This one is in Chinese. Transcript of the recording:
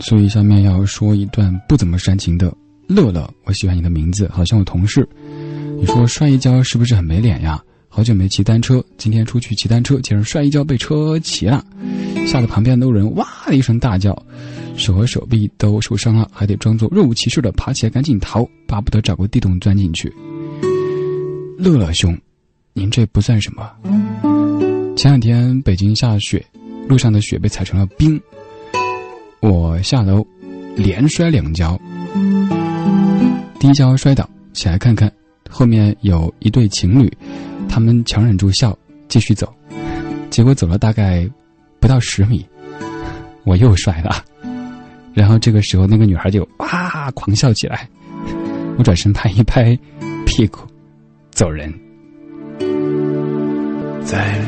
所以下面要说一段不怎么煽情的。乐乐，我喜欢你的名字，好像我同事。你说摔一跤是不是很没脸呀？好久没骑单车，今天出去骑单车，竟然摔一跤被车骑了，吓得旁边的人哇的一声大叫，手和手臂都受伤了，还得装作若无其事的爬起来赶紧逃，巴不得找个地洞钻进去。乐乐兄，您这不算什么。前两天北京下雪，路上的雪被踩成了冰，我下楼连摔两跤，第一跤摔倒，起来看看，后面有一对情侣。他们强忍住笑，继续走，结果走了大概不到十米，我又摔了。然后这个时候，那个女孩就哇狂笑起来。我转身拍一拍屁股，走人。在